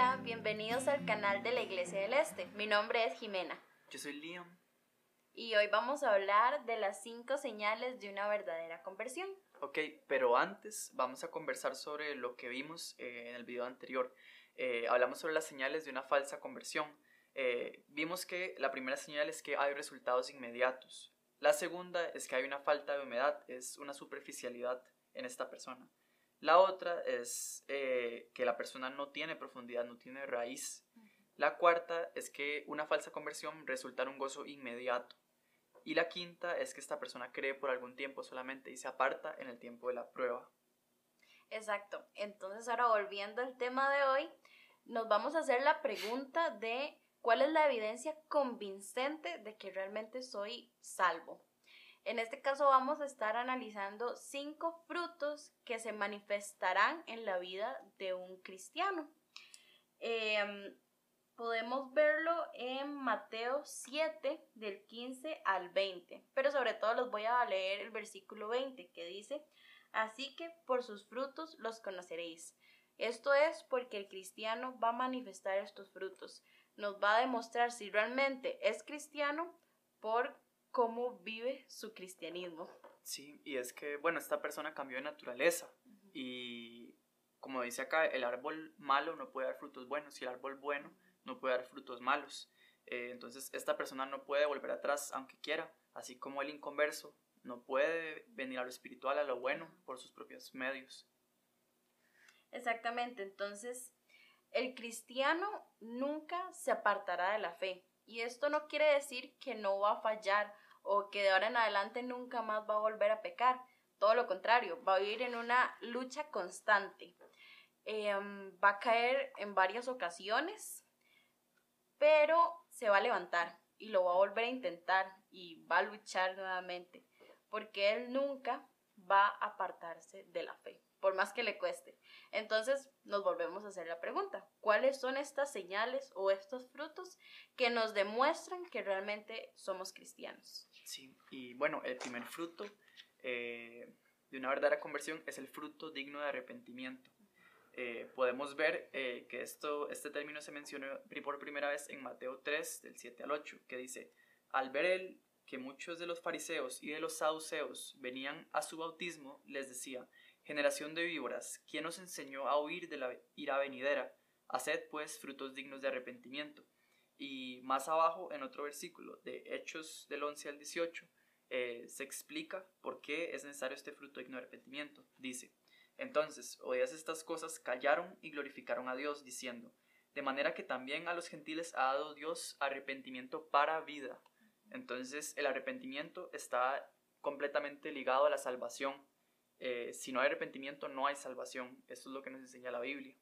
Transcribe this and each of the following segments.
Hola, bienvenidos al canal de la Iglesia del Este. Mi nombre es Jimena. Yo soy Liam. Y hoy vamos a hablar de las cinco señales de una verdadera conversión. Ok, pero antes vamos a conversar sobre lo que vimos eh, en el video anterior. Eh, hablamos sobre las señales de una falsa conversión. Eh, vimos que la primera señal es que hay resultados inmediatos. La segunda es que hay una falta de humedad, es una superficialidad en esta persona. La otra es que la persona no tiene profundidad, no tiene raíz. La cuarta es que una falsa conversión resulta en un gozo inmediato. Y la quinta es que esta persona cree por algún tiempo solamente y se aparta en el tiempo de la prueba. Exacto. Entonces ahora volviendo al tema de hoy, nos vamos a hacer la pregunta de cuál es la evidencia convincente de que realmente soy salvo. En este caso vamos a estar analizando cinco frutos que se manifestarán en la vida de un cristiano. Em, podemos verlo en Mateo 7 del 15 al 20, pero sobre todo los voy a leer el versículo 20 que dice, así que por sus frutos los conoceréis. Esto es porque el cristiano va a manifestar estos frutos, nos va a demostrar si realmente es cristiano por cómo vive su cristianismo. Sí, y es que, bueno, esta persona cambió de naturaleza y como dice acá, el árbol malo no puede dar frutos buenos y el árbol bueno no puede dar frutos malos. Eh, entonces, esta persona no puede volver atrás aunque quiera, así como el inconverso no puede venir a lo espiritual, a lo bueno, por sus propios medios. Exactamente, entonces el cristiano nunca se apartará de la fe. Y esto no quiere decir que no va a fallar o que de ahora en adelante nunca más va a volver a pecar. Todo lo contrario, va a vivir en una lucha constante. Em, va a caer en varias ocasiones, pero se va a levantar y lo va a volver a intentar y va a luchar nuevamente, porque él nunca va a apartarse de la fe por más que le cueste. Entonces nos volvemos a hacer la pregunta, ¿cuáles son estas señales o estos frutos que nos demuestran que realmente somos cristianos? Sí, y bueno, el primer fruto eh, de una verdadera conversión es el fruto digno de arrepentimiento. Eh, podemos ver eh, que esto, este término se mencionó por primera vez en Mateo 3, del 7 al 8, que dice, al ver él que muchos de los fariseos y de los saduceos venían a su bautismo, les decía, Generación de víboras, ¿quién os enseñó a huir de la ira venidera? Haced pues frutos dignos de arrepentimiento. Y más abajo, en otro versículo, de Hechos del 11 al 18, eh, se explica por qué es necesario este fruto digno de arrepentimiento. Dice, entonces, oídas estas cosas, callaron y glorificaron a Dios, diciendo, de manera que también a los gentiles ha dado Dios arrepentimiento para vida. Entonces, el arrepentimiento está completamente ligado a la salvación eh, si no hay arrepentimiento no hay salvación. Eso es lo que nos enseña la Biblia.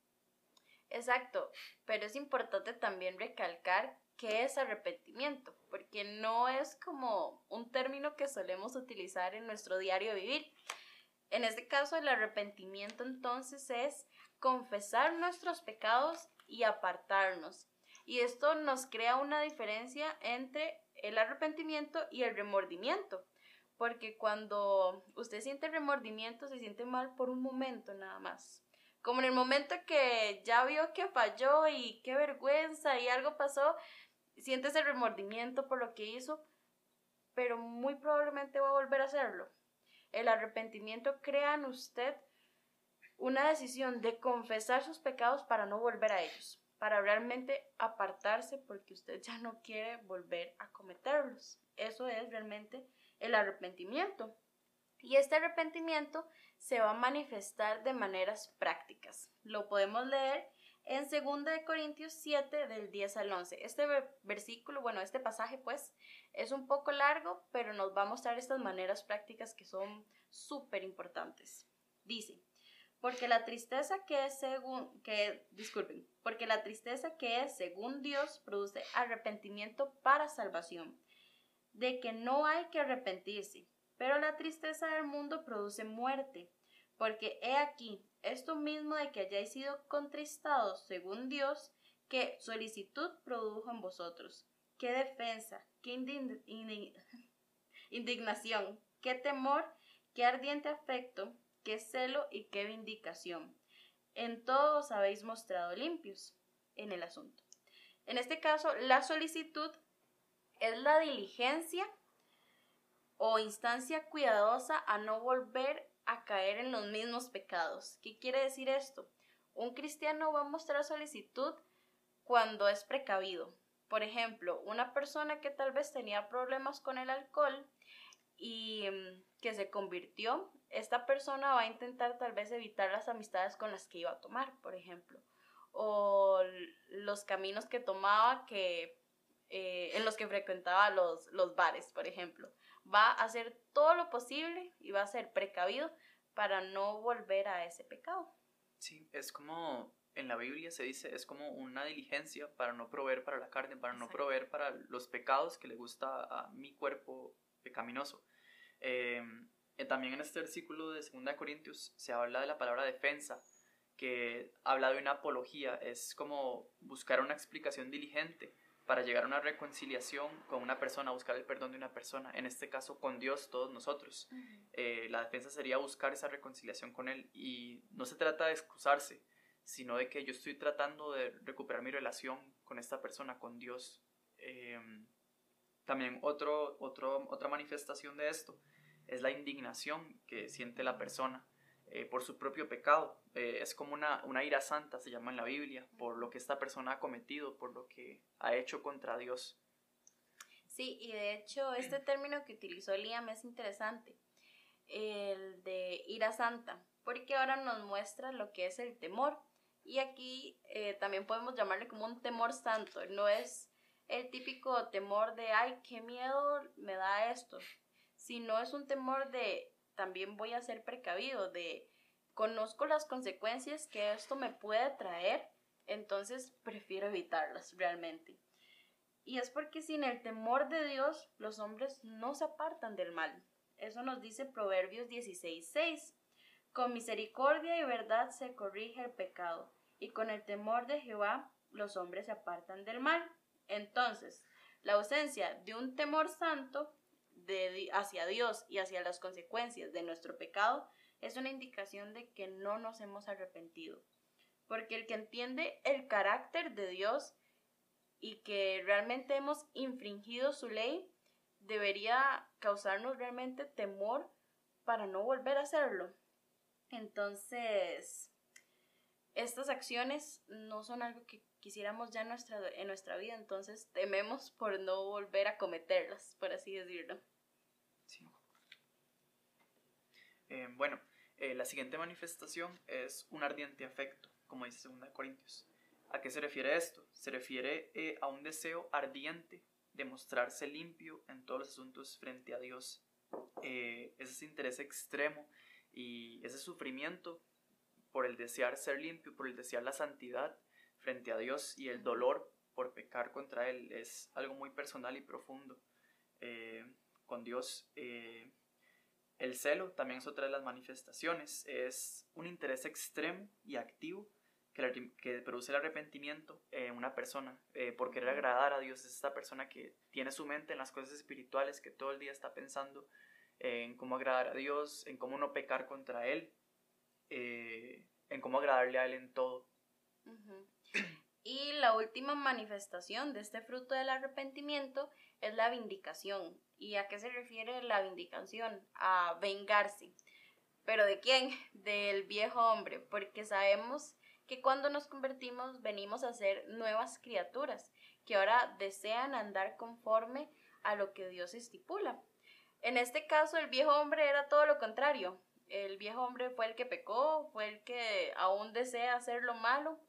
Exacto, pero es importante también recalcar qué es arrepentimiento, porque no es como un término que solemos utilizar en nuestro diario vivir. En este caso, el arrepentimiento entonces es confesar nuestros pecados y apartarnos. Y esto nos crea una diferencia entre el arrepentimiento y el remordimiento porque cuando usted siente remordimiento se siente mal por un momento nada más. Como en el momento que ya vio que falló y qué vergüenza y algo pasó, siente ese remordimiento por lo que hizo, pero muy probablemente va a volver a hacerlo. El arrepentimiento crea en usted una decisión de confesar sus pecados para no volver a ellos, para realmente apartarse porque usted ya no quiere volver a cometerlos. Eso es realmente el arrepentimiento. Y este arrepentimiento se va a manifestar de maneras prácticas. Lo podemos leer en 2 de Corintios 7 del 10 al 11. Este versículo, bueno, este pasaje pues es un poco largo, pero nos va a mostrar estas maneras prácticas que son súper importantes. Dice, porque la tristeza que es según que disculpen, porque la tristeza que es según Dios produce arrepentimiento para salvación de que no hay que arrepentirse, pero la tristeza del mundo produce muerte, porque he aquí, esto mismo de que hayáis sido contristados según Dios, que solicitud produjo en vosotros, qué defensa, qué indignación, qué temor, qué ardiente afecto, qué celo y qué vindicación. En todo os habéis mostrado limpios. en el asunto. En este caso, la solicitud es la diligencia o instancia cuidadosa a no volver a caer en los mismos pecados. ¿Qué quiere decir esto? Un cristiano va a mostrar solicitud cuando es precavido. Por ejemplo, una persona que tal vez tenía problemas con el alcohol y mm, que se convirtió, esta persona va a intentar tal vez evitar las amistades con las que iba a tomar, por ejemplo, o los caminos que tomaba que eh, en los que frecuentaba los, los bares, por ejemplo. Va a hacer todo lo posible y va a ser precavido para no volver a ese pecado. Sí, es como en la Biblia se dice, es como una diligencia para no proveer para la carne, para no proveer para los pecados que le gusta a mi cuerpo pecaminoso. Eh, también en este versículo de 2 Corintios se habla de la palabra defensa, que habla de una apología, es como buscar una explicación diligente para llegar a una reconciliación con una persona, buscar el perdón de una persona, en este caso con Dios, todos nosotros. Eh, la defensa sería buscar esa reconciliación con Él y no se trata de excusarse, sino de que yo estoy tratando de recuperar mi relación con esta persona, con Dios. Em, también otro, otro, otra manifestación de esto es la indignación que siente la persona eh, por su propio pecado. Eh, es como una, una, ira santa, se llama en la Biblia, por lo que esta persona ha cometido, por lo que ha hecho contra Dios. Sí, y de hecho este término que utilizó Liam es interesante, el de ira santa, porque ahora nos muestra lo que es el temor. Y aquí eh, también podemos llamarle como un temor santo, no es el típico temor de, ay, qué miedo me da esto, sino es un temor de también voy a ser precavido, de conozco las consecuencias que esto me puede traer, entonces prefiero evitarlas realmente. Y es porque sin el temor de Dios los hombres no se apartan del mal. Eso nos dice Proverbios 16:6. Con misericordia y verdad se corrige el pecado, y con el temor de Jehová los hombres se apartan del mal. Entonces, la ausencia de un temor santo hacia Dios y hacia las consecuencias de nuestro pecado es una indicación de que no nos hemos arrepentido. Porque el que entiende el carácter de Dios y que realmente hemos infringido su ley, debería causarnos realmente temor para no volver a hacerlo. Entonces, estas acciones no son algo que quisiéramos ya en nuestra, en nuestra vida, entonces tememos por no volver a cometerlas, por así decirlo. Eh, bueno, eh, la siguiente manifestación es un ardiente afecto, como dice 2 Corintios. ¿A qué se refiere esto? Se refiere eh, a un deseo ardiente de mostrarse limpio en todos los asuntos frente a Dios. ese interés extremo y ese sufrimiento por el desear ser limpio, por el desear la santidad frente a Dios y el dolor por pecar contra Él es algo muy personal y profundo con Dios. El celo también es otra de las manifestaciones, es un interés extremo y activo que, produce el arrepentimiento en una persona eh, por querer agradar a Dios. Es esta persona que tiene su mente en las cosas espirituales, que todo el día está pensando en cómo agradar a Dios, en cómo no pecar contra Él, eh, en cómo agradarle a Él en todo. Y la última manifestación de este fruto del arrepentimiento es la vindicación. ¿Y a qué se refiere la vindicación? A vengarse. ¿Pero de quién? Del viejo hombre, porque sabemos que cuando nos convertimos venimos a ser nuevas criaturas, que ahora desean andar conforme a lo que Dios estipula. En este caso, el viejo hombre era todo lo contrario. El viejo hombre fue el que pecó, fue el que aún desea hacer lo malo,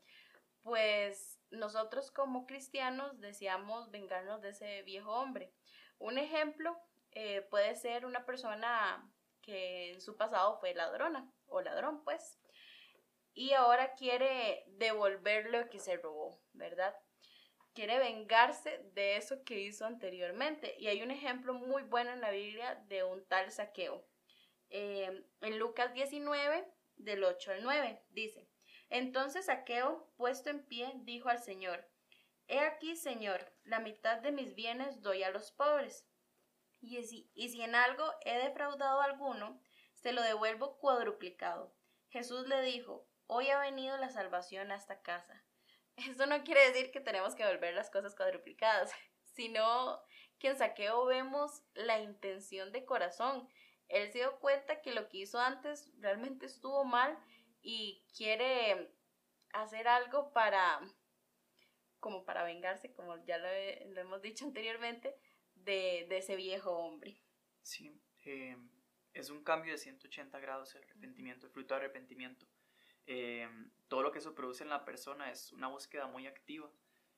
pues nosotros como cristianos deseamos vengarnos de ese viejo hombre. Un ejemplo eh, puede ser una persona que en su pasado fue ladrona o ladrón, pues, y ahora quiere devolver lo que se robó, ¿verdad? Quiere vengarse de eso que hizo anteriormente. Y hay un ejemplo muy bueno en la Biblia de un tal saqueo. Eh, en Lucas 19, del 8 al 9, dice, entonces Saqueo, puesto en pie, dijo al Señor, He aquí, Señor, la mitad de mis bienes doy a los pobres. Y si, y si en algo he defraudado a alguno, se lo devuelvo cuadruplicado. Jesús le dijo, Hoy ha venido la salvación a esta casa. Eso no quiere decir que tenemos que volver las cosas cuadruplicadas, sino que en saqueo vemos la intención de corazón. Él se dio cuenta que lo que hizo antes realmente estuvo mal y quiere hacer algo para, como para vengarse, como ya lo, hemos dicho anteriormente, de, ese viejo hombre. Sí, eh, es un cambio de 180 grados el arrepentimiento, el fruto de arrepentimiento. Eh, todo lo que eso produce en la persona es una búsqueda muy activa.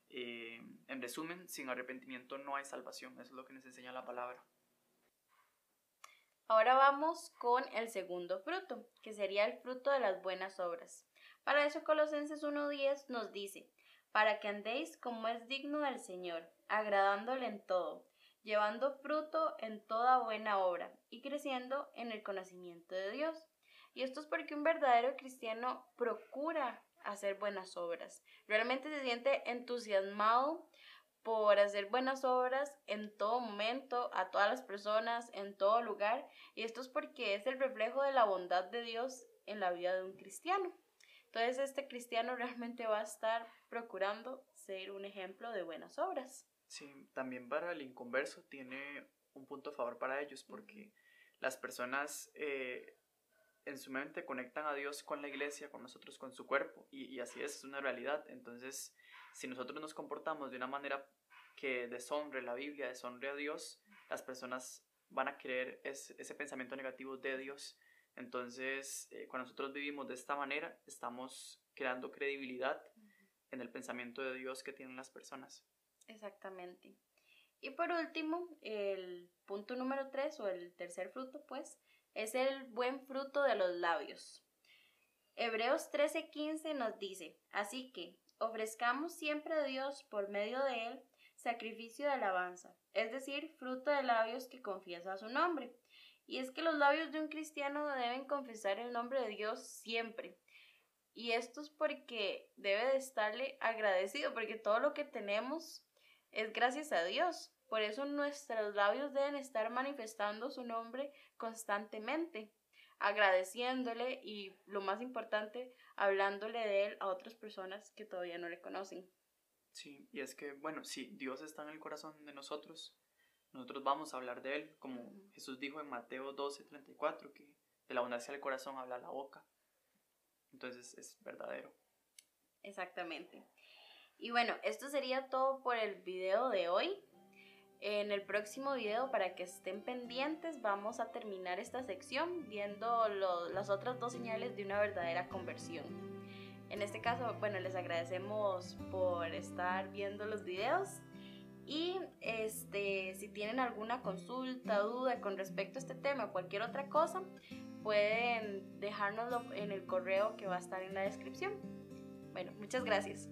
Eh, en resumen, sin arrepentimiento no hay salvación, eso es lo que nos enseña la palabra. Ahora vamos con el segundo fruto, que sería el fruto de las buenas obras. Para eso Colosenses 1.10 nos dice, para que andéis como es digno del Señor, agradándole en todo, llevando fruto en toda buena obra y creciendo en el conocimiento de Dios. Y esto es porque un verdadero cristiano procura hacer buenas obras. Realmente se siente entusiasmado por hacer buenas obras en todo momento, a todas las personas, en todo lugar. Y esto es porque es el reflejo de la bondad de Dios en la vida de un cristiano. Entonces este cristiano realmente va a estar procurando ser un ejemplo de buenas obras. Sí, también para el inconverso tiene un punto a favor para ellos porque las personas eh, en su mente conectan a Dios con la iglesia, con nosotros, con su cuerpo y, y así es, es una realidad. Entonces si nosotros nos comportamos de una manera que deshonre la Biblia, deshonre a Dios, las personas van a querer ese, pensamiento negativo de Dios. Entonces, eh, cuando nosotros vivimos de esta manera, estamos creando credibilidad en el pensamiento de Dios que tienen las personas. Exactamente. Y por último, el punto número tres o el tercer fruto, pues, es el buen fruto de los labios. Hebreos 13:15 nos dice, así que ofrezcamos siempre a Dios por medio de Él sacrificio de alabanza, es decir, fruto de labios que confiesa su nombre. Y es que los labios de un cristiano deben confesar el nombre de Dios siempre. Y esto es porque debe de estarle agradecido, porque todo lo que tenemos es gracias a Dios. Por eso nuestros labios deben estar manifestando su nombre constantemente, agradeciéndole y, lo más importante, hablándole de él a otras personas que todavía no le conocen. Sí, y es que, bueno, si Dios está en el corazón de nosotros, nosotros vamos a hablar de Él, como Jesús dijo en Mateo 12, 34, que de la abundancia del corazón habla la boca. Entonces es verdadero. Exactamente. Y bueno, esto sería todo por el video de hoy. En el próximo video, para que estén pendientes, vamos a terminar esta sección viendo las otras dos señales de una verdadera conversión. En este caso, bueno, les agradecemos por estar viendo los videos y este, si tienen alguna consulta, duda con respecto a este tema o cualquier otra cosa, pueden dejárnoslo en el correo que va a estar en la descripción. Bueno, muchas gracias.